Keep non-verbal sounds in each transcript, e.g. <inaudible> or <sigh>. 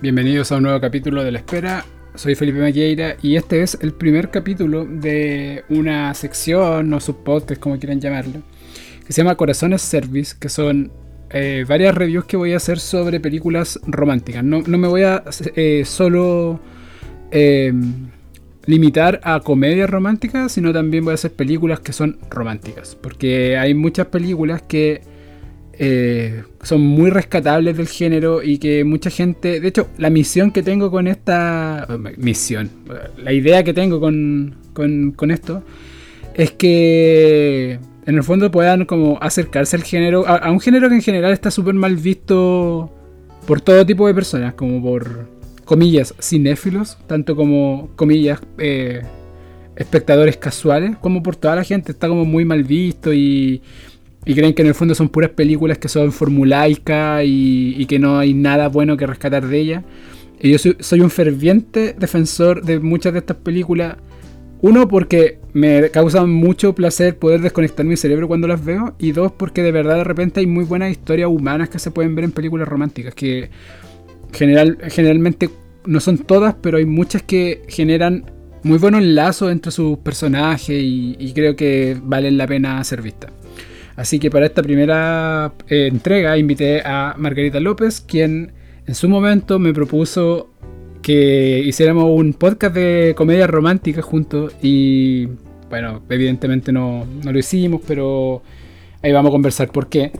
Bienvenidos a un nuevo capítulo de La Espera. Soy Felipe Maqueira y este es el primer capítulo de una sección o subpodcast, como quieran llamarlo, que se llama Corazones Service, que son eh, varias reviews que voy a hacer sobre películas románticas. No, no me voy a eh, solo eh, limitar a comedias románticas, sino también voy a hacer películas que son románticas, porque hay muchas películas que eh, son muy rescatables del género y que mucha gente, de hecho, la misión que tengo con esta oh, misión, la idea que tengo con, con, esto es que en el fondo puedan como acercarse al género, a, un género que en general está súper mal visto por todo tipo de personas, como por comillas cinéfilos, tanto como comillas eh, espectadores casuales, como por toda la gente, está como muy mal visto y y creen que en el fondo son puras películas que son formulaicas y, y que no hay nada bueno que rescatar de ellas. Y yo soy, soy, un ferviente defensor de muchas de estas películas. Uno, porque me causa mucho placer poder desconectar mi cerebro cuando las veo. Y dos, porque de verdad de repente hay muy buenas historias humanas que se pueden ver en películas románticas. Que general, generalmente no son todas, pero hay muchas que generan muy buenos lazos entre sus personajes y, y creo que valen la pena ser vistas. Así que para esta primera eh, entrega invité a Margarita López, quien en su momento me propuso que hiciéramos un podcast de comedia romántica juntos y bueno, evidentemente no, no, lo hicimos, pero ahí vamos a conversar por qué.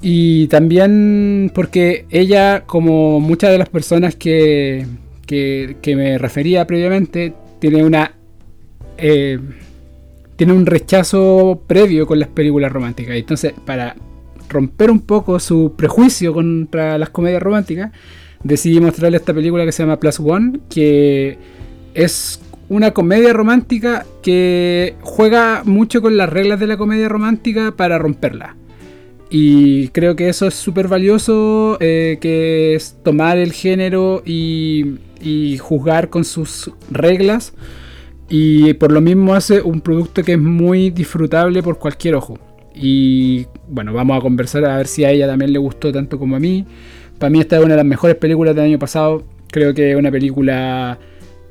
Y también porque ella, como muchas de las personas que, que, me refería previamente, tiene una... Eh, tiene un rechazo previo con las películas románticas. Entonces, para romper un poco su prejuicio contra las comedias románticas, decidí mostrarle esta película que se llama Plus One, que es una comedia romántica que juega mucho con las reglas de la comedia romántica para romperla. Y creo que eso es súper valioso, eh, que es tomar el género y, y juzgar con sus reglas. Y por lo mismo hace un producto que es muy disfrutable por cualquier ojo. Y bueno, vamos a conversar a ver si a ella también le gustó tanto como a mí. Para mí esta es una de las mejores películas del año pasado. Creo que es una película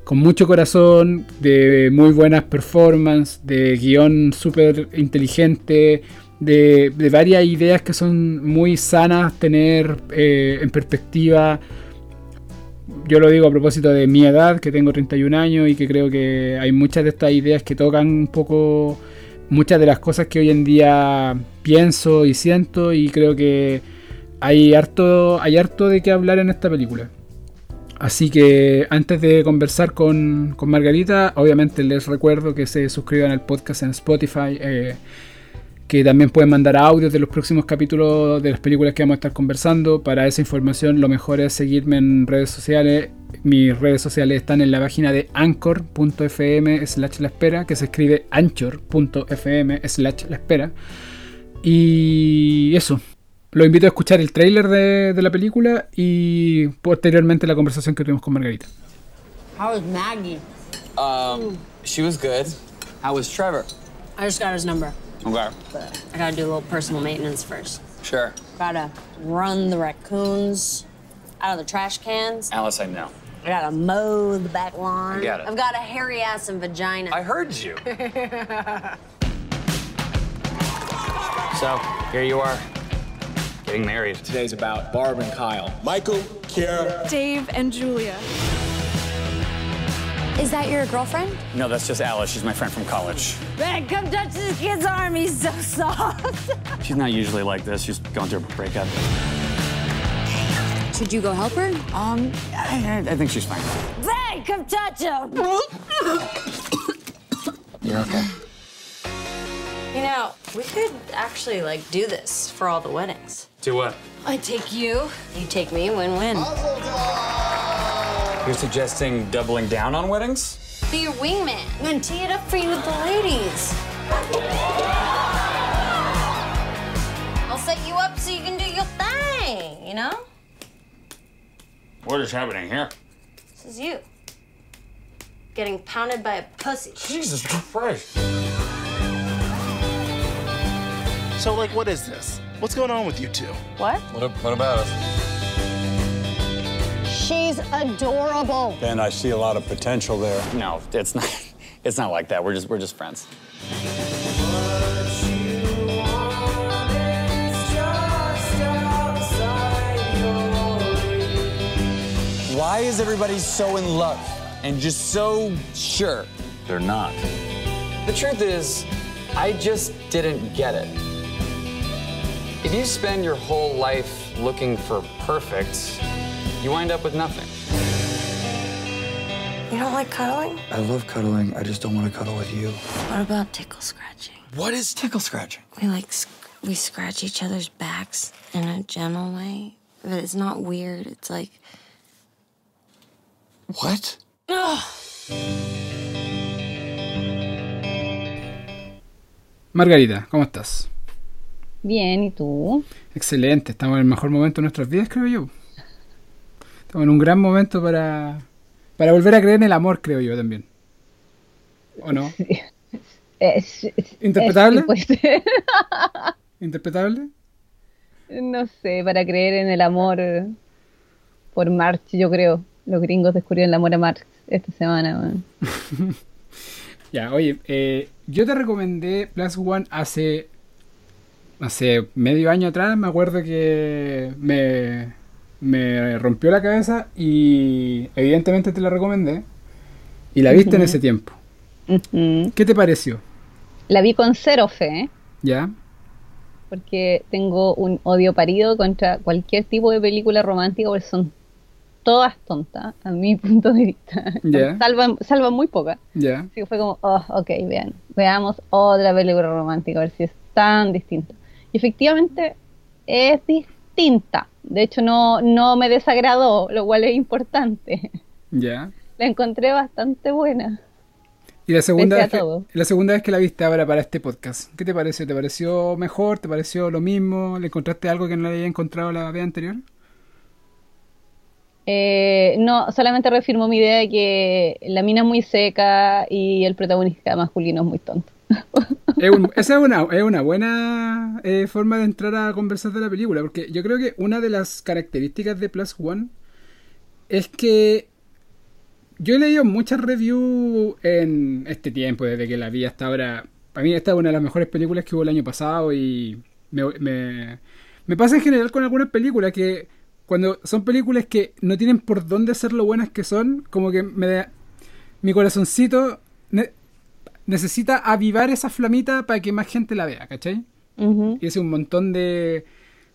con mucho corazón, de muy buenas performances, de guion súper inteligente, de, varias ideas que son muy sanas tener eh, en perspectiva yo lo digo a propósito de mi edad, que tengo 31 años y que creo que hay muchas de estas ideas que tocan un poco muchas de las cosas que hoy en día pienso y siento y creo que hay harto, hay harto de qué hablar en esta película. Así que antes de conversar con, con Margarita, obviamente les recuerdo que se suscriban al podcast en Spotify. Eh, que también pueden mandar audios de los próximos capítulos de las películas que vamos a estar conversando. Para esa información lo mejor es seguirme en redes sociales. Mis redes sociales están en la página de anchor.fm slash la espera, que se escribe anchor.fm slash la espera. Y eso. Lo invito a escuchar el trailer de, de, la película y posteriormente la conversación que tuvimos con Margarita. How was Maggie? Um, she was good. How was Trevor? I just got his number. Okay. But I gotta do a little personal maintenance first. Sure. Gotta run the raccoons out of the trash cans. Alice, I know. I gotta mow the back lawn. I get it. I've got a hairy ass and vagina. I heard you. <laughs> so, here you are, getting married. Today's about Barb and Kyle. Michael, Kiara, Dave, and Julia. Is that your girlfriend? No, that's just Alice. She's my friend from college. Ben, come touch this kid's arm. He's so soft. <laughs> She's not usually like this. She's going through a breakup. Should you go help her? Um, I, I think she's fine. Ben, come touch him. <coughs> You're okay. You know, we could actually like do this for all the weddings. Do what? I take you, you take me, win-win. You're suggesting doubling down on weddings? Be your wingman and tee it up for you with the ladies. I'll set you up so you can do your thing, you know? What is happening here? This is you. Getting pounded by a pussy. Jesus Christ. So, like, what is this? What's going on with you two? What? What, what about us? She's adorable. And I see a lot of potential there. No, it's not. It's not like that. We're just we're just friends. Why is everybody so in love and just so sure? They're not. The truth is, I just didn't get it. If you spend your whole life looking for perfect, you wind up with nothing. You don't like cuddling? I love cuddling. I just don't want to cuddle with you. What about tickle scratching? What is tickle scratching? We like sc- we scratch each other's backs in a gentle way, but it's not weird. It's like What? Margarita, ¿cómo estás? Bien, ¿y tú? Excelente, estamos en el mejor momento de nuestras vidas, creo yo. Estamos en un gran momento para, para volver a creer en el amor, creo yo también. ¿O no? <laughs> Es- es- ¿Interpretable? es-. <laughs> ¿Interpretable? no sé, para creer en el amor eh, por March, yo creo. Los gringos descubrieron el amor a March esta semana. man. <laughs> Ya, oye, eh, yo te recomendé Plus One hace, hace medio año atrás, me acuerdo que me, me rompió la cabeza y evidentemente te la recomendé y la viste en ese tiempo. ¿Qué te pareció? La vi con cero fe. ¿Ya? porque tengo un odio parido contra cualquier tipo de película romántica, porque son todas tontas, a mi <laughs> punto de vista. Ya. Salvan, salvan muy pocas. ¿Ya? Así que fue como, oh, ok, vean, veamos otra película romántica, a ver si es tan distinta. Y efectivamente es distinta. De hecho, no, no me desagradó, lo cual es importante. ¿Ya? <laughs> La encontré bastante buena. Y la segunda, vez que, la segunda vez que la viste ahora para este podcast, ¿qué te pareció? ¿Te pareció mejor? ¿Te pareció lo mismo? ¿Le encontraste algo que no le había encontrado la vez anterior? Eh, no, solamente reafirmó mi idea de que la mina es muy seca y el protagonista masculino es muy tonto. <laughs> Es esa es una, es una buena eh, forma de entrar a conversar de la película, porque yo creo que una de las características de Plus One es que yo he leído muchas reviews en este tiempo, desde que la vi hasta ahora. Para mí esta es una de las mejores películas que hubo el año pasado y me, me, me pasa en general con algunas películas que cuando son películas que no tienen por dónde ser lo buenas que son, como que me da, mi corazoncito necesita avivar esa flamita para que más gente la vea, ¿cachai? Ujú. Y hace un montón de,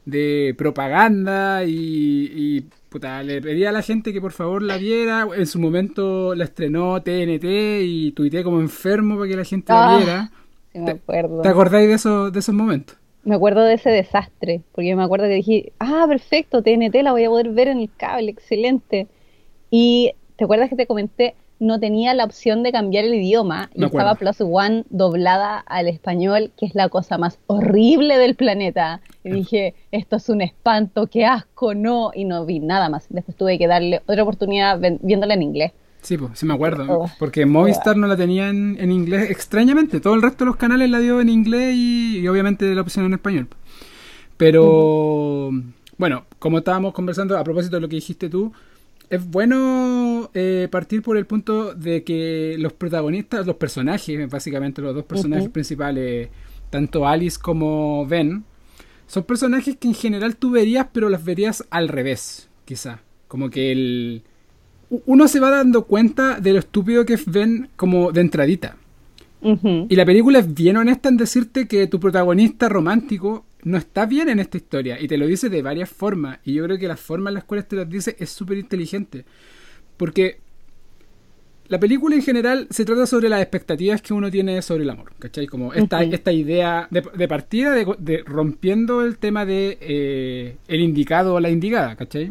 de propaganda y, y, puta, le pedía a la gente que por favor la viera. En su momento la estrenó TNT y tuiteé como enfermo para que la gente la Ah, viera. Sí, me acuerdo. ¿Te acordáis de esos, de esos momentos? Me acuerdo de ese desastre, porque me acuerdo que dije, ah, perfecto, TNT la voy a poder ver en el cable, excelente. Y te acuerdas que te comenté, no tenía la opción de cambiar el idioma y estaba. Plus One doblada al español, que es la cosa más horrible del planeta. Y dije, esto es un espanto, qué asco, no. Y no vi nada más. Después tuve que darle otra oportunidad viéndola en inglés. Sí, pues, sí me acuerdo. Oh. Porque Movistar no la tenía en, en inglés. Extrañamente, todo el resto de los canales la dio en inglés y, y obviamente la opción en español. Pero, bueno, como estábamos conversando, a propósito de lo que dijiste tú, es bueno eh, partir por el punto de que los protagonistas, los personajes, básicamente los dos personajes principales, tanto Alice como Ben, son personajes que en general tú verías, pero las verías al revés, quizá. Como que el, uno se va dando cuenta de lo estúpido que es Ben como de entradita. Y la película es bien honesta en decirte que tu protagonista romántico no está bien en esta historia. Y te lo dice de varias formas. Y yo creo que la forma en las cuales te las dice es súper inteligente. Porque la película en general se trata sobre las expectativas que uno tiene sobre el amor. ¿Cachai? Como esta, esta idea de, de partida de, de rompiendo el tema de eh, el indicado o la indicada. ¿Cachai?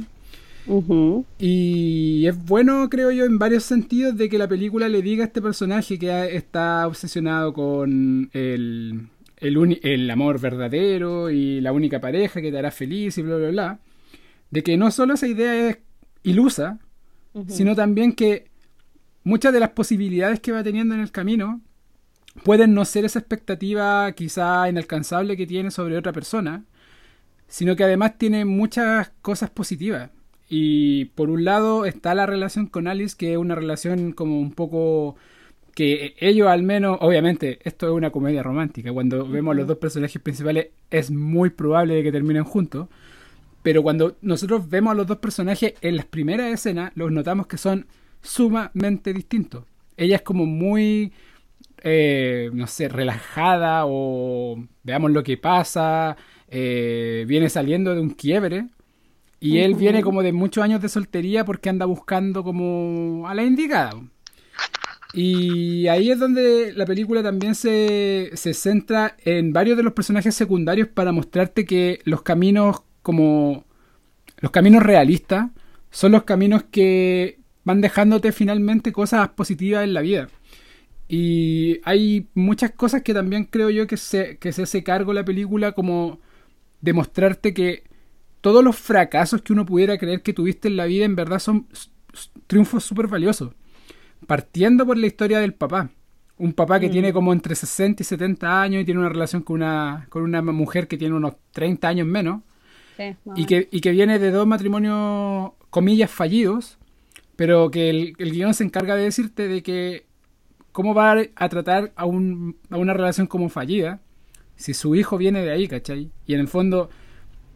Y es bueno, creo yo, en varios sentidos de que la película le diga a este personaje que está obsesionado con el, el, amor verdadero y la única pareja que te hará feliz y bla, bla, bla, de que no solo esa idea es ilusa, sino también que muchas de las posibilidades que va teniendo en el camino pueden no ser esa expectativa quizá inalcanzable que tiene sobre otra persona, sino que además tiene muchas cosas positivas. Y por un lado está la relación con Alice, que es una relación como un poco que ellos al menos, obviamente, esto es una comedia romántica. Cuando vemos a los dos personajes principales es muy probable que terminen juntos. Pero cuando nosotros vemos a los dos personajes en las primeras escenas, los notamos que son sumamente distintos. Ella es como muy, eh, no sé, relajada o veamos lo que pasa, eh, viene saliendo de un quiebre. Y él viene como de muchos años de soltería porque anda buscando como a la indicada. Y ahí es donde la película también se, se centra en varios de los personajes secundarios para mostrarte que los caminos como los caminos realistas son los caminos que van dejándote finalmente cosas positivas en la vida. Y hay muchas cosas que también creo yo que se, que se hace cargo la película como demostrarte que todos los fracasos que uno pudiera creer que tuviste en la vida en verdad son triunfos súper valiosos. Partiendo por la historia del papá. Un papá que Mm. tiene como entre 60 y 70 años y tiene una relación con una, con una mujer que tiene unos 30 años menos. Sí, Y que, y que viene de dos matrimonios, comillas, fallidos, pero que el, el guion se encarga de decirte de que cómo va a tratar a, un, a una relación como fallida si su hijo viene de ahí, ¿cachai? Y en el fondo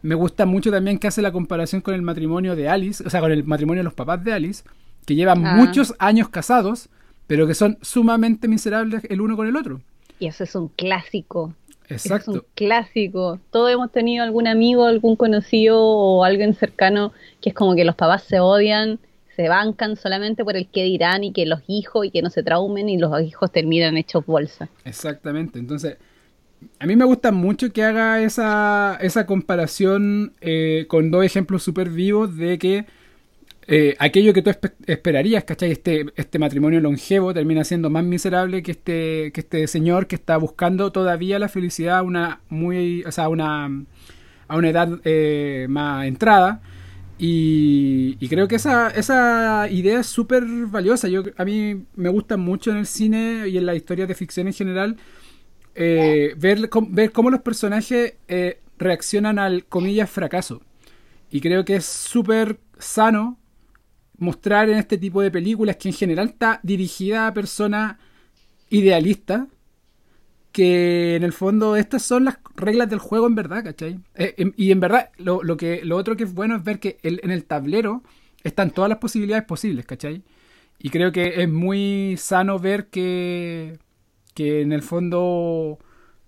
me gusta mucho también que hace la comparación con el matrimonio de Alice, o sea, con el matrimonio de los papás de Alice, que llevan Ah. muchos años casados, pero que son sumamente miserables el uno con el otro. Y eso es un clásico. Eso Exacto. Es un clásico. Todos hemos tenido algún amigo, algún conocido o alguien cercano que es como que los papás se odian, se bancan solamente por el que dirán y que los hijos y que no se traumen y los hijos terminan hechos bolsa. Exactamente. Entonces, a mí me gusta mucho que haga esa, esa comparación eh, con dos ejemplos súper vivos de que eh, aquello que tú espe- esperarías, ¿cachai? Este, este matrimonio longevo termina siendo más miserable que este, que este señor que está buscando todavía la felicidad a una muy, o sea, una, a una edad eh, más entrada. Y, y creo que esa, esa idea es súper valiosa. Yo, a mí me gusta mucho en el cine y en las historias de ficción en general eh, ver, ver cómo los personajes eh, reaccionan al, comillas, fracaso. Y creo que es súper sano mostrar en este tipo de películas que en general está dirigida a personas idealistas que en el fondo estas son las reglas del juego en verdad, ¿cachai? Eh, em- y en verdad lo, lo que, lo otro que es bueno es ver que en el tablero están todas las posibilidades posibles, ¿cachai? Y creo que es muy sano ver que, que en el fondo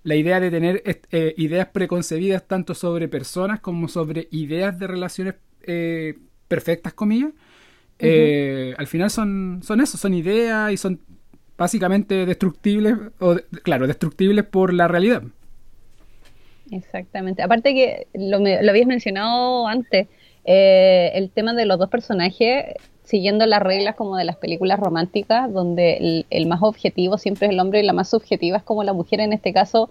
la idea de tener eh, ideas preconcebidas tanto sobre personas como sobre ideas de relaciones eh, perfectas, comillas, eh, al final son, son eso, son ideas y son básicamente destructibles, o claro, destructibles por la realidad. Exactamente. Aparte que lo, me- lo habías mencionado antes, eh, el tema de los dos personajes, siguiendo las reglas como de las películas románticas, donde el, el más objetivo siempre es el hombre y la más subjetiva es como la mujer en este caso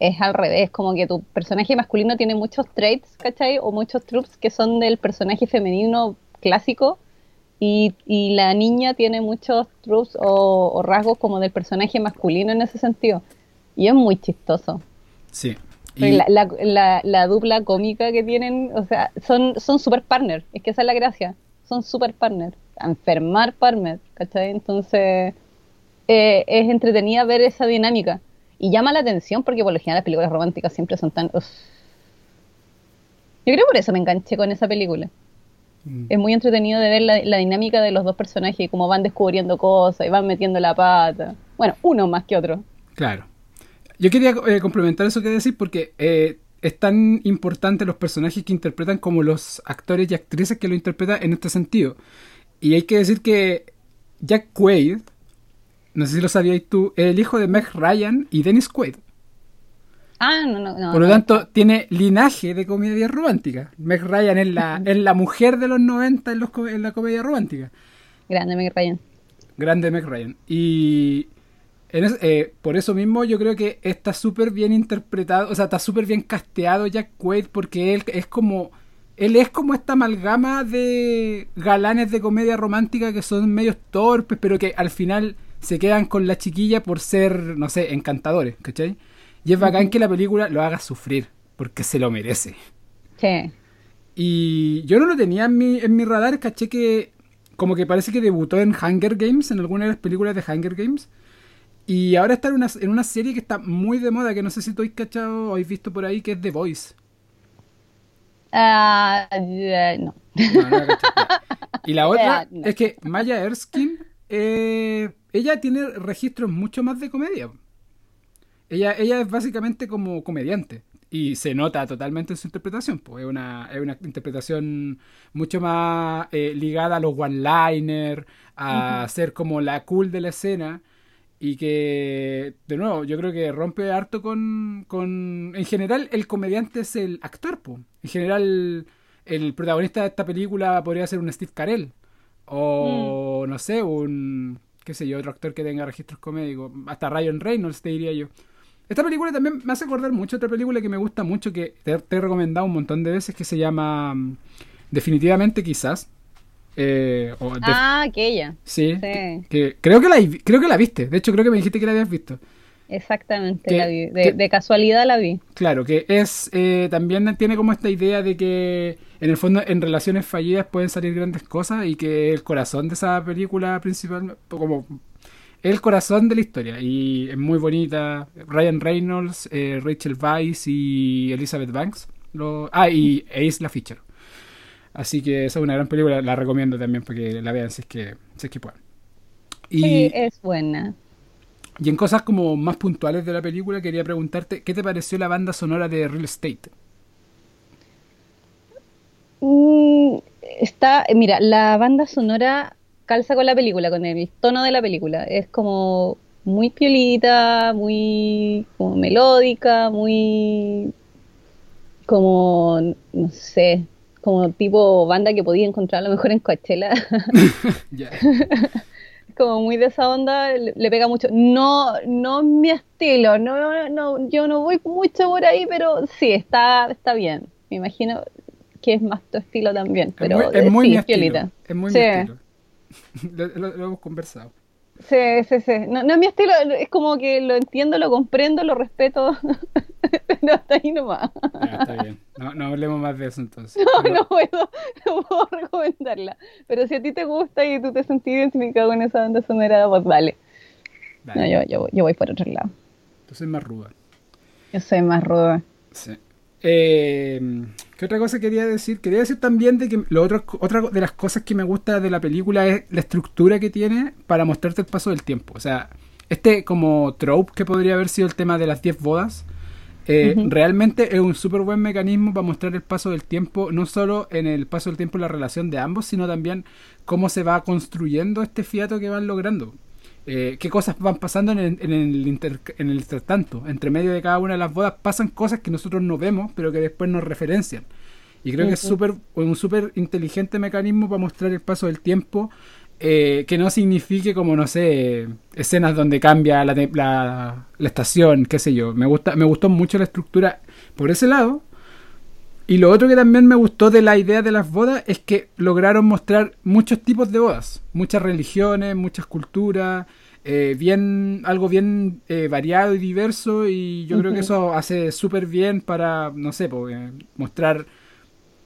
es al revés, como que tu personaje masculino tiene muchos traits, ¿cachai? O muchos tropes que son del personaje femenino clásico y, y la niña tiene muchos tropes o, o rasgos como del personaje masculino en ese sentido. Y es muy chistoso. Sí. Y- La, la, la- la dupla cómica que tienen, o sea, son, son super partner, es que esa es la gracia, son super partner, a enfermar partner, ¿cachai? Entonces, eh, es entretenida ver esa dinámica y llama la atención porque por lo general las películas románticas siempre son tan... Yo creo por eso me enganché con esa película. Mm. Es muy entretenido de ver la, la dinámica de los dos personajes y cómo van descubriendo cosas y van metiendo la pata. Bueno, uno más que otro. Claro. Yo quería eh, complementar eso que decís porque eh, es tan importante los personajes que interpretan como los actores y actrices que lo interpretan en este sentido. Y hay que decir que Jack Quaid, no sé si lo sabías tú, es el hijo de Meg Ryan y Dennis Quaid. Ah, no, no, no. Por lo tanto, tiene linaje de comedia romántica. Meg Ryan es la, <laughs> es la mujer de los 90 en, los, en la comedia romántica. Grande Meg Ryan. Grande Meg Ryan. Y en es- eh, por eso mismo yo creo que está súper bien interpretado, o sea, está súper bien casteado Jack Quaid porque él es como... Él es como esta amalgama de galanes de comedia romántica que son medios torpes, pero que al final se quedan con la chiquilla por ser, no sé, encantadores, ¿cachai? Y es bacán que la película lo haga sufrir, porque se lo merece. Sí. Y yo no lo tenía en mi, en mi radar, caché que como que parece que debutó en Hunger Games, en alguna de las películas de Hunger Games. Y ahora está en una, en una serie que está muy de moda, que no sé si tú habéis cachado o habéis visto por ahí, que es The Voice. Ah, eh, no. No, no la. Y la <laughs> otra no. es que Maya Erskine, eh, ella tiene registros mucho más de comedia. Ella, ella es básicamente como comediante. Y se nota totalmente en su interpretación. Pues es una, es una interpretación mucho más eh, ligada a los one-liner, a ser como la cool de la escena. Y que, de nuevo, yo creo que rompe harto con, con... En general, el comediante es el actor, pues. En general, el protagonista de esta película podría ser un Steve Carell. O, no sé, un... qué sé yo, otro actor que tenga registros comédicos. Hasta Ryan Reynolds, te diría yo. Esta película también me hace acordar mucho otra película que me gusta mucho, que te, te he recomendado un montón de veces, que se llama mm, Definitivamente Quizás. Eh, o Ah, aquella. sí, sí. Que, que creo, que la, creo que la viste. De hecho, creo que me dijiste que la habías visto. Exactamente, Que- la vi. De, que- de casualidad la vi. Claro, que es eh, también tiene como esta idea de que en el fondo en relaciones fallidas pueden salir grandes cosas y que el corazón de esa película principal, como el corazón de la historia y es muy bonita. Ryan Reynolds, eh, Rachel Weisz y Elizabeth Banks. Lo, ah, y e Isla Fisher. Así que esa es una gran película, la recomiendo también para que la vean si es que, si es que pueden. Y, Sí, es buena. y en cosas como más puntuales de la película, quería preguntarte, ¿qué te pareció la banda sonora de Real Estate? Mm, está, mira, la banda sonora calza con la película, con el tono de la película. Es como muy piolita, muy como melódica, muy como, no sé, como tipo banda que podía encontrar a lo mejor en Coachella. <laughs> <laughs> Ya. como muy de esa onda, le, pega mucho. No, no es mi estilo, no, no, yo no voy mucho por ahí, pero sí, está, está bien. Me imagino que es más tu estilo también, pero es muy, es eh, muy sí, mi estilo. piolita. Es muy Sí. mi estilo. <laughs> lo, lo- lo hemos conversado. Sí, sí, sí. No, no es mi estilo, es como que lo entiendo, lo comprendo, lo respeto, <laughs> pero hasta ahí nomás. Ya, está bien. No, no hablemos más de eso entonces. No, Pero- no puedo, <laughs> no puedo recomendarla. Pero si a ti te gusta y tú te sentís identificado con esa banda sonora, pues dale. Dale, No, yo, yo, voy- yo voy por otro lado. Entonces es más ruda. Yo soy más ruda. Sí. Eh, ¿Qué otra cosa quería decir? Quería decir también de que lo otro, otra de las cosas que me gusta de la película es la estructura que tiene para mostrarte el paso del tiempo. O sea, este como trope que podría haber sido el tema de las 10 bodas, eh, realmente es un súper buen mecanismo para mostrar el paso del tiempo, no solo en el paso del tiempo la relación de ambos, sino también cómo se va construyendo este fiato que van logrando. Eh, qué cosas van pasando en el, en, el inter- en el intertanto. Entre medio de cada una de las bodas pasan cosas que nosotros no vemos, pero que después nos referencian. Y creo que es súper un súper inteligente mecanismo para mostrar el paso del tiempo, eh, que no signifique como, no sé, escenas donde cambia la, la, la estación, qué sé yo. Me, gusta, me gustó mucho la estructura por ese lado. Y lo otro que también me gustó de la idea de las bodas es que lograron mostrar muchos tipos de bodas, muchas religiones, muchas culturas, eh, bien algo bien eh, variado y diverso y yo creo que eso hace súper bien para, no sé, pues, eh, mostrar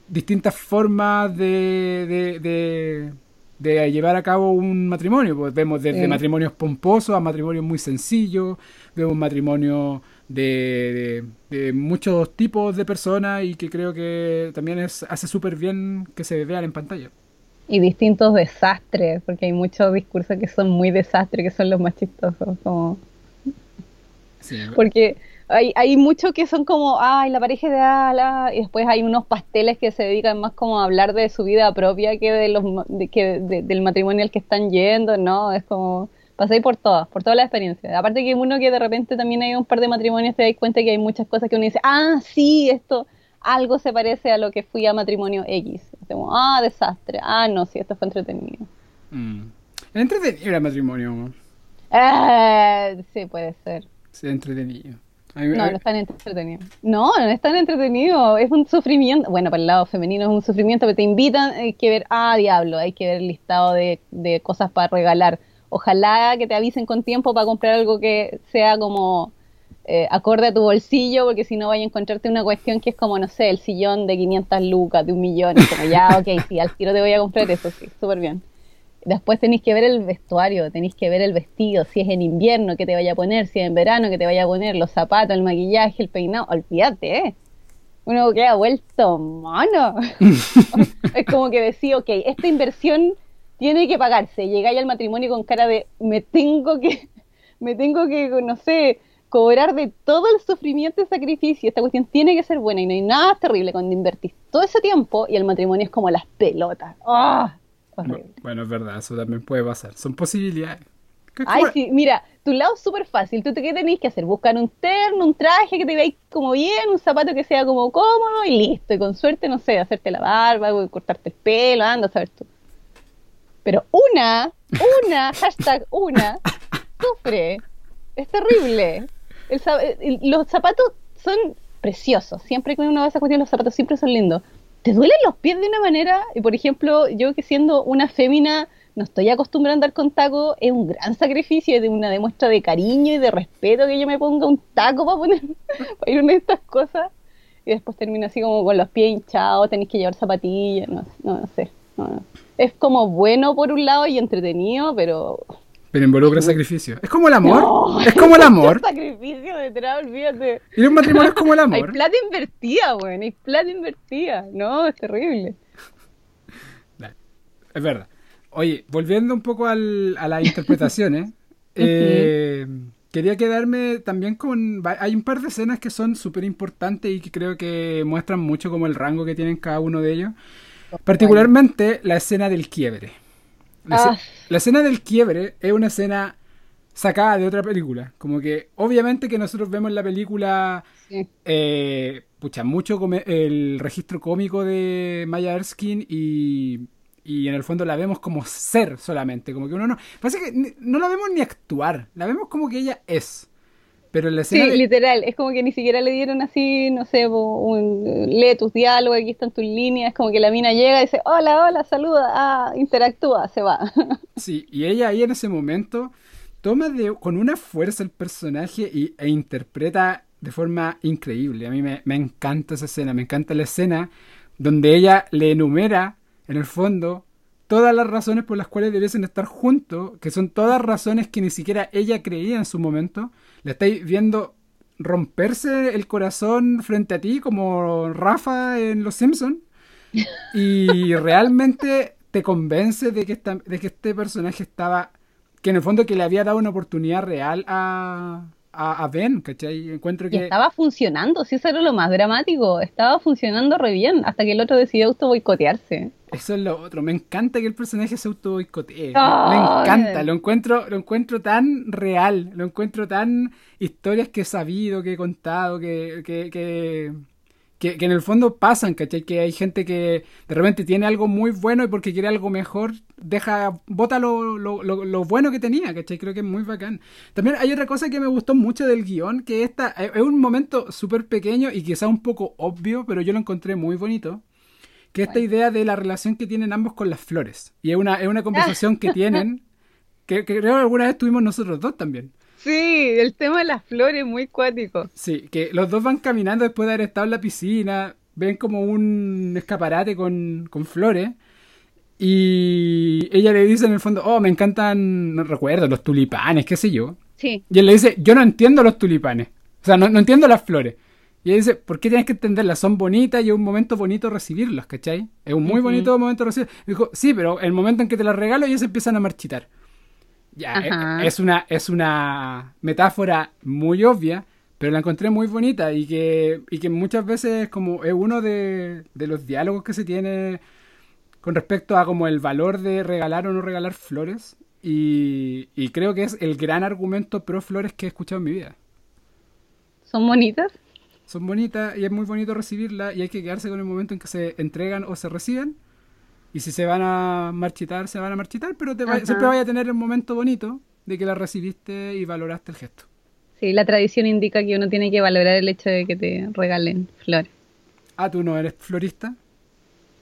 distintas formas de, de, de- de llevar a cabo un matrimonio. Pues vemos desde matrimonios pomposos a matrimonios muy sencillos, vemos matrimonios de, de- de muchos tipos de personas y que creo que también es, hace súper bien que se vean en pantalla. Y distintos desastres, porque hay muchos discursos que son muy desastres, que son los más chistosos. Como... Sí, Porque hay, hay muchos que son como, ay, la pareja ideal, ah", y después hay unos pasteles que se dedican más como a hablar de su vida propia que, de los, de, que de- del matrimonio al que están yendo, ¿no? Es como, pasáis por todas, por toda la experiencia. Aparte que uno que de repente también hay un par de matrimonios, te das cuenta que hay muchas cosas que uno dice, ah, sí, esto algo se parece a lo que fui a matrimonio X. Como, ah, desastre, ah, no, sí, esto fue entretenido. Mm. Entretenido el matrimonio. Eh, sí, puede ser. Sí, entretenido. No, no es tan entretenido. No, no es tan entretenido. Es un sufrimiento. Bueno, para el lado femenino es un sufrimiento, pero te invitan, hay que ver, ah, diablo, hay que ver el listado de, de cosas para regalar. Ojalá que te avisen con tiempo para comprar algo que sea como eh, acorde a tu bolsillo, porque si no vaya a encontrarte una cuestión que es como, no sé, el sillón de 500 lucas, de un millón, y como ya, ok, sí, al tiro te voy a comprar eso, sí, súper bien. Después tenéis que ver el vestuario, tenéis que ver el vestido, si es en invierno, que te vaya a poner, si es en verano, que te vaya a poner, los zapatos, el maquillaje, el peinado, olvídate, ¿eh? Uno queda vuelto mono. <laughs> es como que decía, ok, esta inversión tiene que pagarse. Llegáis al matrimonio con cara de, me tengo que, <laughs> me tengo que, no sé, cobrar de todo el sufrimiento y sacrificio. Esta cuestión tiene que ser buena y no hay nada terrible cuando invertís todo ese tiempo y el matrimonio es como las pelotas. ¡Ah! Horrible. Bueno, es verdad, eso también puede pasar. Son posibilidades. ¿Qué- Ay, sí, mira, tu lado es súper fácil. ¿Tú te- qué tenéis que hacer? Buscar un terno, un traje que te veáis como bien, un zapato que sea como cómodo y listo. Y con suerte, no sé, hacerte la barba, cortarte el pelo, anda a saber tú. Pero una, una, hashtag una, sufre. Es terrible. El los zapatos son preciosos. Siempre que uno va a esa cuestión, los zapatos siempre son lindos. Te duelen los pies de una manera, y por ejemplo, yo que siendo una fémina no estoy acostumbrada a andar con taco, es un gran sacrificio, es una demuestra de cariño y de respeto que yo me ponga un taco para poner, <laughs> para ir una de estas cosas. Y después termina así como con los pies hinchados, tenéis que llevar zapatillas, no, no, no sé. No, no. Es como bueno por un lado y entretenido, pero Pero involucra sacrificio. Es como el amor. No, es como el hay amor. mucho <laughs> sacrificio detrás, olvídate. Y un matrimonio es como el Hay amor. plata invertida, weón, hay plata invertida. No, es terrible. Es verdad. Oye, volviendo un poco al- a las interpretaciones, <laughs> eh, quería quedarme también con... Hay un par de escenas que son súper importantes y que creo que muestran mucho como el rango que tienen cada uno de ellos. Particularmente la escena del quiebre. La, Ah. la escena del quiebre es una escena sacada de otra película. Como que obviamente que nosotros vemos la película Sí. eh, pucha, mucho el registro cómico de Maya Erskine y, y en el fondo la vemos como ser solamente, como que uno no... Pasa que no la vemos ni actuar, la vemos como que ella es. Pero en la Sí, de- literal, es como que ni siquiera le dieron así, no sé, un, lee tus diálogos, aquí están tus líneas, es como que la mina llega y dice, hola, hola, saluda, ah, interactúa, se va. <laughs> Sí, y ella ahí en ese momento toma de, con una fuerza el personaje y, e interpreta de forma increíble. A mí me, me encanta esa escena, me encanta la escena donde ella le enumera, en el fondo, todas las razones por las cuales debiesen estar juntos, que son todas razones que ni siquiera ella creía en su momento. La estáis viendo romperse el corazón frente a ti como Rafa en Los Simpsons y <laughs> realmente te convence de que, esta- de que este personaje estaba, que en el fondo que le había dado una oportunidad real a, a, a Ben, ¿cachai? Encuentro Y que... estaba funcionando, sí, eso era lo más dramático, estaba funcionando re bien, hasta que el otro decidió auto boicotearse. Eso es lo otro. Me encanta que el personaje se auto boicotee. Me encanta. Lo encuentro, lo encuentro tan real. Lo encuentro tan historias que he sabido, que he contado, que, que, que, que- que en el fondo pasan, ¿cachai? Que hay gente que de repente tiene algo muy bueno y porque quiere algo mejor, deja, bota lo, lo, lo, lo bueno que tenía, ¿cachai? Creo que es muy bacán. También hay otra cosa que me gustó mucho del guion, que esta es es un momento súper pequeño y quizá un poco obvio, pero yo lo encontré muy bonito que esta idea de la relación que tienen ambos con las flores. Y es una, es una <laughs> conversación que tienen, que, que creo que alguna vez tuvimos nosotros dos también. Sí, el tema de las flores muy cuático. Sí, que los dos van caminando después de haber estado en la piscina, ven como un escaparate con, con flores. Y ella le dice en el fondo, oh, me encantan, no recuerdo, los tulipanes, qué sé yo. Sí, Y él le dice, yo no entiendo los tulipanes. O sea, no, no entiendo las flores. Y ella dice, ¿por qué tienes que entenderlas? Son bonitas y es un momento bonito recibirlas, ¿cachai? Es un muy bonito momento recibirlas. Dijo, sí, pero el momento en que te las regalo ellas empiezan a marchitar. Ya, Ajá. eh, es una, es una metáfora muy obvia, pero la encontré muy bonita y que, y que muchas veces como es uno de, de los diálogos que se tiene con respecto a como el valor de regalar o no regalar flores. Y, y creo que es el gran argumento pro flores que he escuchado en mi vida. son bonitas. Son bonitas y es muy bonito recibirlas y hay que quedarse con el momento en que se entregan o se reciben. Y si se van a marchitar, se van a marchitar, pero te va- siempre vaya a tener el momento bonito de que la recibiste y valoraste el gesto. Sí, la tradición indica que uno tiene que valorar el hecho de que te regalen flores. Ah, tú no eres florista.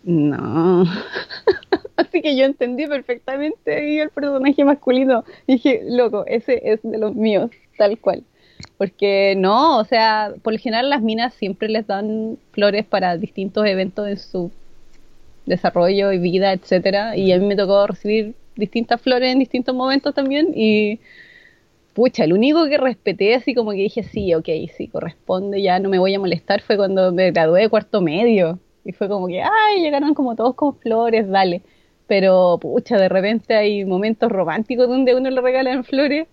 No. <laughs> Así que yo entendí perfectamente ahí el personaje masculino. Dije, loco, ese es de los míos, tal cual. Porque no, o sea, por lo general las minas siempre les dan flores para distintos eventos en su desarrollo y vida, etcétera. Y a mí me tocó recibir distintas flores en distintos momentos también. Y pucha, el único que respeté así como que dije, sí, ok, sí, corresponde, ya no me voy a molestar, fue cuando me gradué de cuarto medio. Y fue como que, ay, llegaron como todos con flores, dale. Pero, pucha, de repente hay momentos románticos donde uno le regalan flores.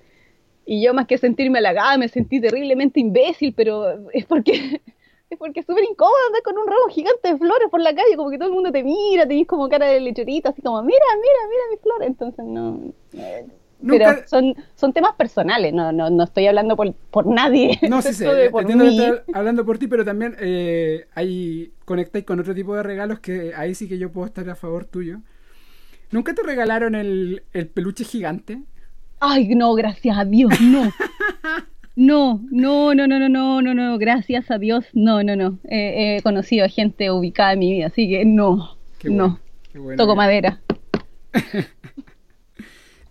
Y yo más que sentirme halagada, me sentí terriblemente imbécil, pero es porque es <laughs> porque es súper incómodo andar con un ramo gigante de flores por la calle, como que todo el mundo te mira, tenés como cara de lechorita, así como, mira, mira, mira mis flores. Entonces, no. eh, Nunca- Pero son, son temas personales, no, no, no estoy hablando por, por nadie. <laughs> No, sí, <laughs> sí, por entiendo que mí. estás hablando por ti, pero también eh, ahí conectáis con otro tipo de regalos que ahí sí que yo puedo estar a favor tuyo. ¿Nunca te regalaron el, el peluche gigante? Ay, no, gracias a Dios, no. No, no, no, no, no, no, no, no, gracias a Dios, no, no, no. Eh, he conocido a gente ubicada en mi vida, así que no, Qué bueno, no. qué bueno. Toco madera. <laughs>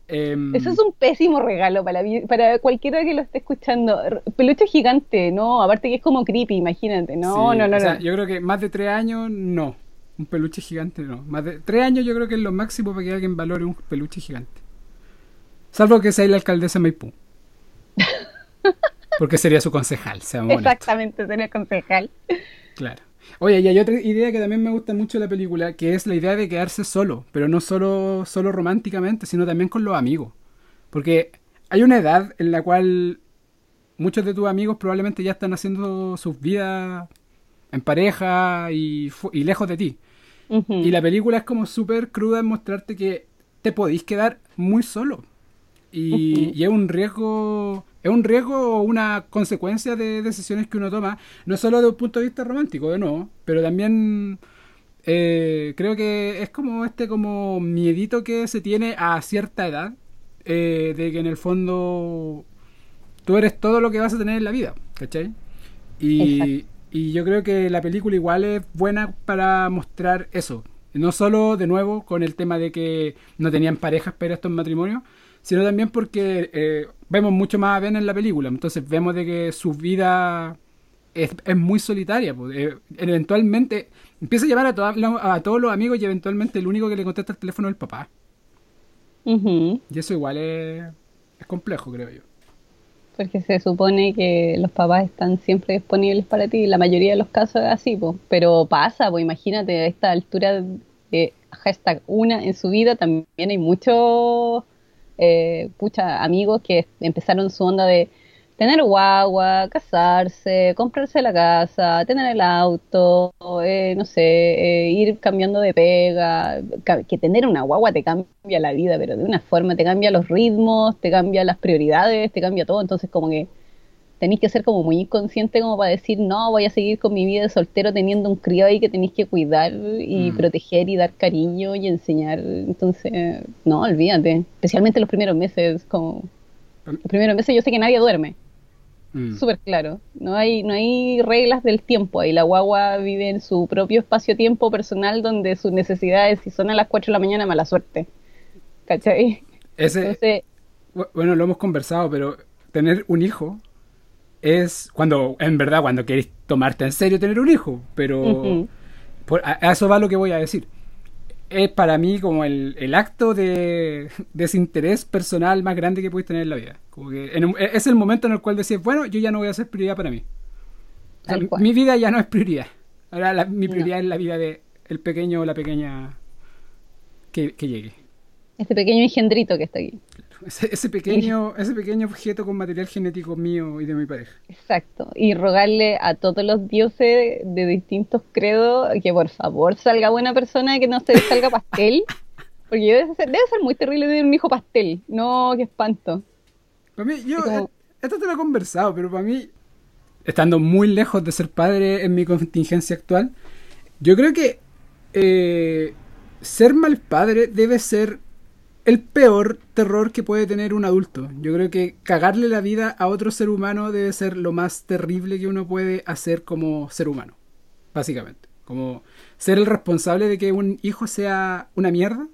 Em, Eso es un pésimo regalo para, para cualquiera que lo esté escuchando. Peluche gigante, no, aparte que es como creepy, imagínate. No, sí, no, no, o sea, no. yo creo que más de tres años, no. Un peluche gigante, no. Más de tres años yo creo que es lo máximo para que alguien valore un peluche gigante. Salvo que sea la alcaldesa de Maipú. Porque sería su concejal, seamos honestos. Exactamente, sería concejal. Claro. Oye, y hay otra idea que también me gusta mucho de la película, que es la idea de quedarse solo, pero no solo, solo románticamente, sino también con los amigos. Porque hay una edad en la cual muchos de tus amigos probablemente ya están haciendo sus vidas en pareja y, y lejos de ti. Y la película es como súper cruda en mostrarte que te podéis quedar muy solo. Y, y es un riesgo, es un riesgo o una consecuencia de decisiones que uno toma, no solo desde un punto de vista romántico, de nuevo, pero también eh, creo que es como este como miedito que se tiene a cierta edad, eh, de que en el fondo tú eres todo lo que vas a tener en la vida, ¿cachai? Y, yo creo que la película igual es buena para mostrar eso. No solo, de nuevo, con el tema de que no tenían parejas para estos matrimonios, sino también porque eh, vemos mucho más a Ben en la película. Entonces vemos de que su vida es, es muy solitaria. pues. Eh, eventualmente empieza a llamar a, toda- a todos los amigos y eventualmente el único que le contesta el teléfono es el papá. Y eso igual es, es complejo, creo yo. Porque se supone que los papás están siempre disponibles para ti. La mayoría de los casos es así, po. pero pasa, pues imagínate, a esta altura de hashtag una en su vida también hay muchos eh, pucha, amigos que empezaron su onda de tener guagua, casarse, comprarse la casa, tener el auto, eh, no sé, eh, ir cambiando de pega, que tener una guagua te cambia la vida, pero de una forma te cambia los ritmos, te cambia las prioridades, te cambia todo, entonces como que tenéis que ser como muy inconsciente como para decir, no, voy a seguir con mi vida de soltero teniendo un crío ahí que tenéis que cuidar y Mm. proteger y dar cariño y enseñar, entonces, no, olvídate, especialmente los primeros meses, como los primeros meses yo sé que nadie duerme, Mm. súper claro. No hay, no hay reglas del tiempo ahí. La guagua vive en su propio espacio-tiempo personal donde sus necesidades, si son a las 4 de la mañana, mala suerte. ¿Cachai? Ese, Entonces, Bueno, lo hemos conversado, pero tener un hijo es cuando, en verdad, cuando queréis tomarte en serio tener un hijo. Pero por- a, a eso va lo que voy a decir. Es para mí como el, el acto de <laughs> desinterés personal más grande que podéis tener en la vida. Como que en un- es el momento en el cual decís, bueno, yo ya no voy a ser prioridad para mí. O sea, mi vida ya no es prioridad. Ahora la- mi No. prioridad es la vida de el pequeño o la pequeña que, que llegue. este pequeño engendrito que está aquí. Ese, ese pequeño, ese pequeño objeto con material genético mío y de mi pareja. Exacto. Y rogarle a todos los dioses de distintos credos que por favor salga buena persona y que no se salga pastel. <laughs> Porque debe ser, debe ser muy terrible tener un hijo pastel. No, qué espanto. Para mí, yo, como- esto te lo he conversado, pero para mí, estando muy lejos de ser padre en mi contingencia actual, yo creo que eh, ser mal padre debe ser el peor terror que puede tener un adulto. Yo creo que cagarle la vida a otro ser humano debe ser lo más terrible que uno puede hacer como ser humano, básicamente. Como ser el responsable de que un hijo sea una mierda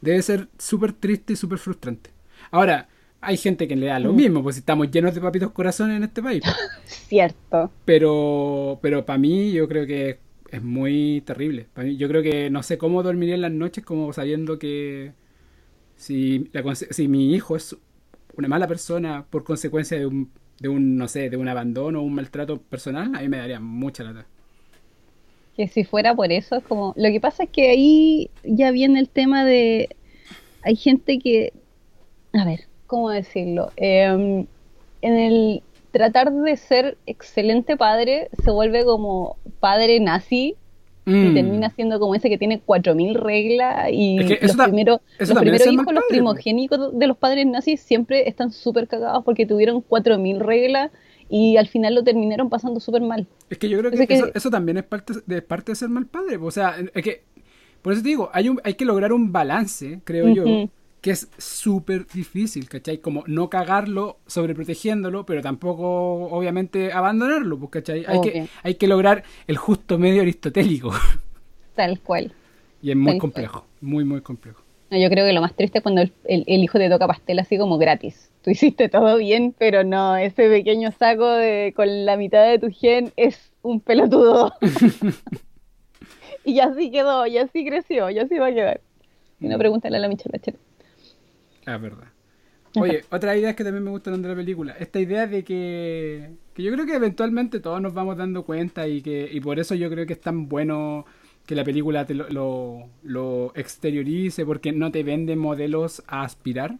debe ser súper triste y súper frustrante. Ahora, hay gente que le da lo mismo, pues estamos llenos de papitos corazones en este país. <laughs> Cierto. Pero, pero para mí yo creo que es muy terrible. Para mí, yo creo que no sé cómo dormiría en las noches como sabiendo que si, la si mi hijo es una mala persona por consecuencia de un, de un, no sé, de un abandono o un maltrato personal, a mí me daría mucha lata. Que si fuera por eso, es como. Lo que pasa es que ahí ya viene el tema de. Hay gente que. A ver, ¿cómo decirlo? Em, en el tratar de ser excelente padre, se vuelve como padre nazi. Y Mm. termina siendo como ese que tiene 4.000 reglas y Es que eso los eso los primeros hijos, los primogénicos de los padres nazis siempre están súper cagados porque tuvieron 4.000 reglas y al final lo terminaron pasando súper mal. Es que yo creo que, Eso, eso también es parte de, parte de ser mal padre. O sea, es que, por eso te digo, hay, un, hay que lograr un balance, creo yo. Que es súper difícil, ¿cachai? Como no cagarlo sobreprotegiéndolo, pero tampoco, obviamente, abandonarlo, pues, ¿cachai? Hay que, hay que lograr el justo medio aristotélico. <laughs> Tal cual. y es muy Tal complejo, muy, muy complejo. No, yo creo que lo más triste es cuando el, el- el hijo te toca pastel así como gratis. Tú hiciste todo bien, pero no, ese pequeño saco de, con la mitad de tu gen es un pelotudo. <laughs> <laughs> y así quedó, y así creció, y así va a quedar. Y no pregúntale a la Michelle Bachelet. Ah, verdad. Oye, otra idea que también me gustaron de la película. Esta idea de que, que yo creo que eventualmente todos nos vamos dando cuenta y que y por eso yo creo que es tan bueno que la película te lo, lo, lo exteriorice porque no te vende modelos a aspirar.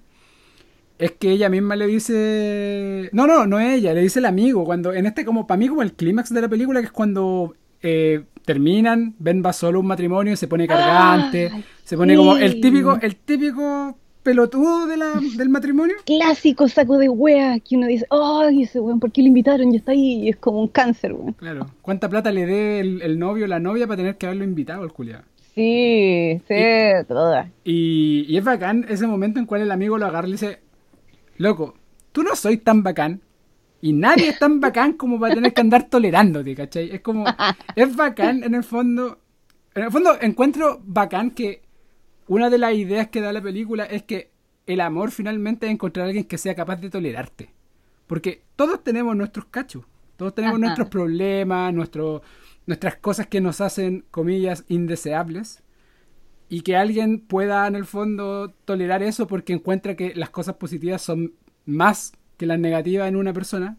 Es que ella misma le dice... No, no, no ella, le dice el amigo. Cuando en este como para mí como el clímax de la película que es cuando eh, terminan, Ben va solo a un matrimonio y se pone cargante, Ay, se pone como el típico el típico pelotudo de la, del matrimonio. Clásico saco de wea que uno dice, ay, ese weón, ¿por qué lo invitaron? Y está ahí, y es como un cáncer, weón. Claro. ¿Cuánta plata le dé el, el novio o la novia para tener que haberlo invitado al culiado? Sí, sí, toda. Y, y es bacán ese momento en cual el amigo lo agarra y le dice, loco, tú no soy tan bacán y nadie es tan bacán como para tener que andar tolerándote, ¿cachai? Es como, es bacán en el fondo, en el fondo encuentro bacán que una de las ideas que da la película es que el amor finalmente es encontrar a alguien que sea capaz de tolerarte. Porque todos tenemos nuestros cachos, todos tenemos Ajá. nuestros problemas, nuestro, nuestras cosas que nos hacen, comillas, indeseables. Y que alguien pueda en el fondo tolerar eso porque encuentra que las cosas positivas son más que las negativas en una persona.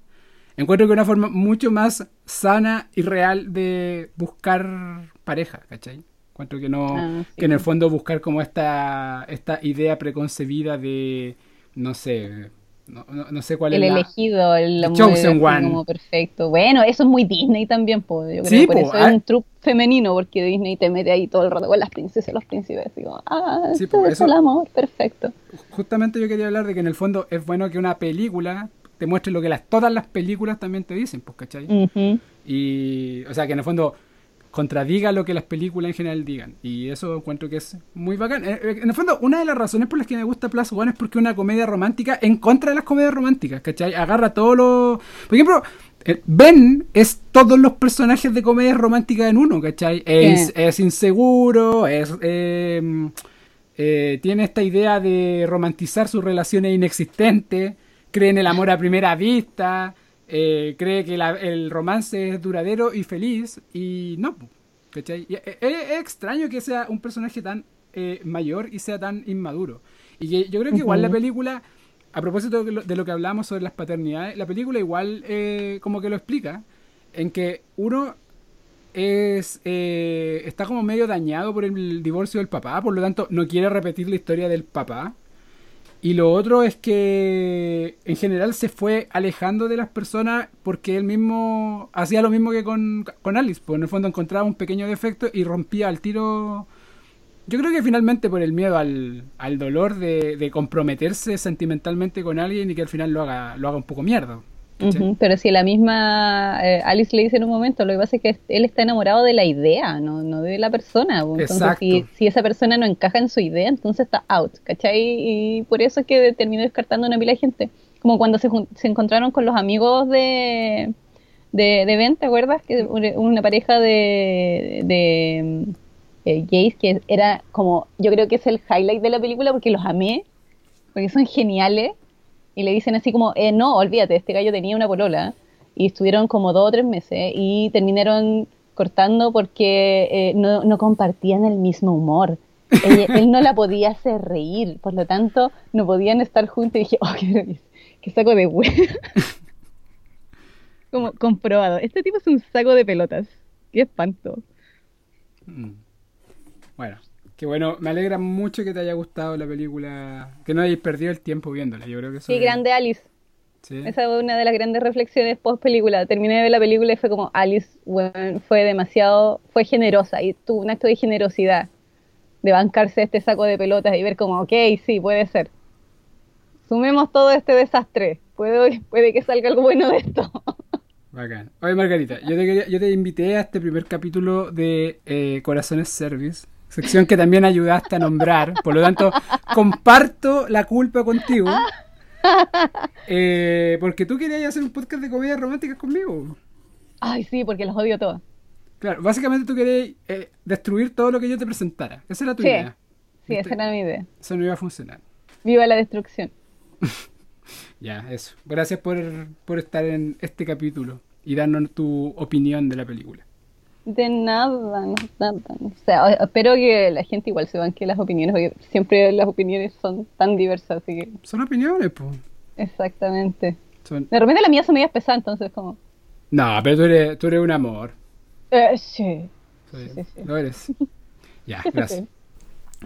Encuentro que es una forma mucho más sana y real de buscar pareja, ¿cachai? Encuentro que no, Ah, sí. que en el fondo buscar como esta, esta idea preconcebida de, no sé, no, no- no sé cuál El es la... elegido, el The chosen one. como perfecto. Bueno, eso es muy Disney también, pues. Yo creo Sí, por po, eso ah. es un truco femenino, porque Disney te mete ahí todo el rato con las princesas y los príncipes. Digo, ah, Sí, po, es eso- el amor, perfecto. Justamente yo quería hablar de que en el fondo es bueno que una película te muestre lo que las, todas las películas también te dicen, pues, ¿cachai? Ujú. Y, o sea, que en el fondo contradiga lo que las películas en general digan. Y eso encuentro que es muy bacán. Eh, eh, En el fondo, una de las razones por las que me gusta Plus One es porque es una comedia romántica en contra de las comedias románticas, ¿cachai? Agarra todo lo... Por ejemplo, eh, Ben es todos los personajes de comedias románticas en uno, ¿cachai? Es, es inseguro, es... eh, eh, tiene esta idea de romantizar sus relaciones inexistentes, cree en el amor a primera vista, eh, cree que la- el romance es duradero y feliz, y no, ¿cachai? Y, eh, es, es extraño que sea un personaje tan eh, mayor y sea tan inmaduro. Y que yo creo que igual la película, a propósito de lo, de lo que hablamos sobre las paternidades, la película igual eh, como que lo explica, en que uno es eh, está como medio dañado por el divorcio del papá, por lo tanto no quiere repetir la historia del papá. Y lo otro es que en general se fue alejando de las personas porque él mismo hacía lo mismo que con, con Alice, pues en el fondo encontraba un pequeño defecto y rompía al tiro. Yo creo que finalmente por el miedo al, al dolor de, de comprometerse sentimentalmente con alguien y que al final lo haga, lo haga un poco mierda. Pero si la misma eh, Alice le dice en un momento, lo que pasa es que él está enamorado de la idea, no, no de la persona. po. Entonces, Exacto. si, si esa persona no encaja en su idea, entonces está out, ¿cachai? Y por eso es que terminó descartando una pila de gente. Como cuando se, se encontraron con los amigos de, de, de Ben, ¿te acuerdas? Que una pareja de, de eh, gays que era como, yo creo que es el highlight de la película porque los amé, porque son geniales. Y le dicen así como, eh, no, olvídate, este gallo tenía una polola y estuvieron como dos o tres meses y terminaron cortando porque eh, no, no compartían el mismo humor. <laughs> Él no la podía hacer reír, por lo tanto no podían estar juntos y dije, oh, qué, qué saco de hueá. <laughs> como comprobado, este tipo es un saco de pelotas, qué espanto. Mm. Bueno, qué bueno. Me alegra mucho que te haya gustado la película. Que no hayáis perdido el tiempo viéndola. Yo creo que eso Sí, es- grande Alice. sí. Esa fue una de las grandes reflexiones post película. Terminé de ver la película y fue como Alice weón, fue demasiado, fue generosa y tuvo un acto de generosidad de bancarse este saco de pelotas y ver como, ok, sí, puede ser. Sumemos todo este desastre. Puede, puede que salga algo bueno de esto. <laughs> Bacán. Oye, Margarita, yo te, quería- yo te invité a este primer capítulo de eh, Corazones Service, sección que también ayudaste a nombrar. Por lo tanto, comparto la culpa contigo. eh, porque tú querías hacer un podcast de comedias románticas conmigo. Ay, sí, porque los odio todos. Claro, básicamente tú querías eh, destruir todo lo que yo te presentara. Esa era tu Sí. idea. Sí, esa era mi idea. Eso no iba a funcionar. Viva la destrucción. <laughs> Ya, eso. Gracias por, por estar en este capítulo y darnos tu opinión de la película. De nada, no nada. O sea, espero que la gente igual se banque las opiniones, porque siempre las opiniones son tan diversas, así que Son opiniones, pues. exactamente. Son... De repente las mías son medias pesadas, entonces como... No, pero tú eres, tú eres un amor. Eh, sí. Sí, Sí, sí. Lo eres. <laughs> Ya, gracias.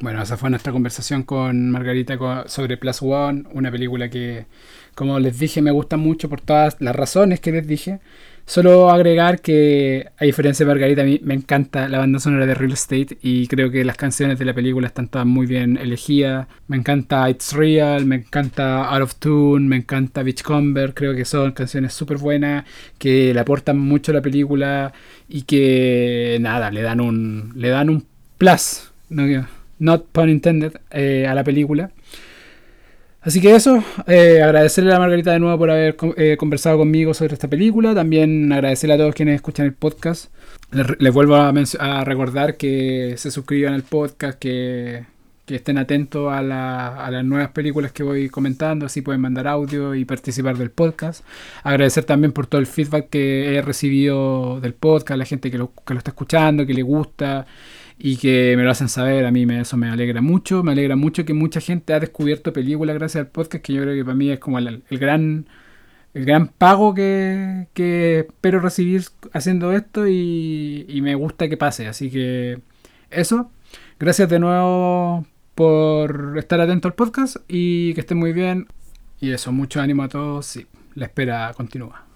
Bueno, esa fue nuestra conversación con Margarita sobre Plus One, una película que, como les dije, me gusta mucho por todas las razones que les dije. Solo agregar que, a diferencia de Margarita, a mí me encanta la banda sonora de Real Estate y creo que las canciones de la película están todas muy bien elegidas. Me encanta It's Real, me encanta Out of Tune, me encanta Beachcomber. Creo que son canciones súper buenas que le aportan mucho a la película y que, nada, le dan un, le dan un plus. No, not pun intended, eh, a la película. Así que eso, eh, agradecerle a Margarita de nuevo por haber eh, conversado conmigo sobre esta película. También agradecerle a todos quienes escuchan el podcast. Les, les vuelvo a, a recordar que se suscriban al podcast, que, que estén atentos a, a las nuevas películas que voy comentando, así pueden mandar audio y participar del podcast. Agradecer también por todo el feedback que he recibido del podcast, la gente que lo, que lo está escuchando, que le gusta y que me lo hacen saber, a mí me, eso me alegra mucho, me alegra mucho que mucha gente ha descubierto películas gracias al podcast, que yo creo que para mí es como el, el gran el gran pago que, que espero recibir haciendo esto y, y me gusta que pase, así que eso, gracias de nuevo por estar atento al podcast y que estén muy bien. Y eso, mucho ánimo a todos, sí, la espera continúa.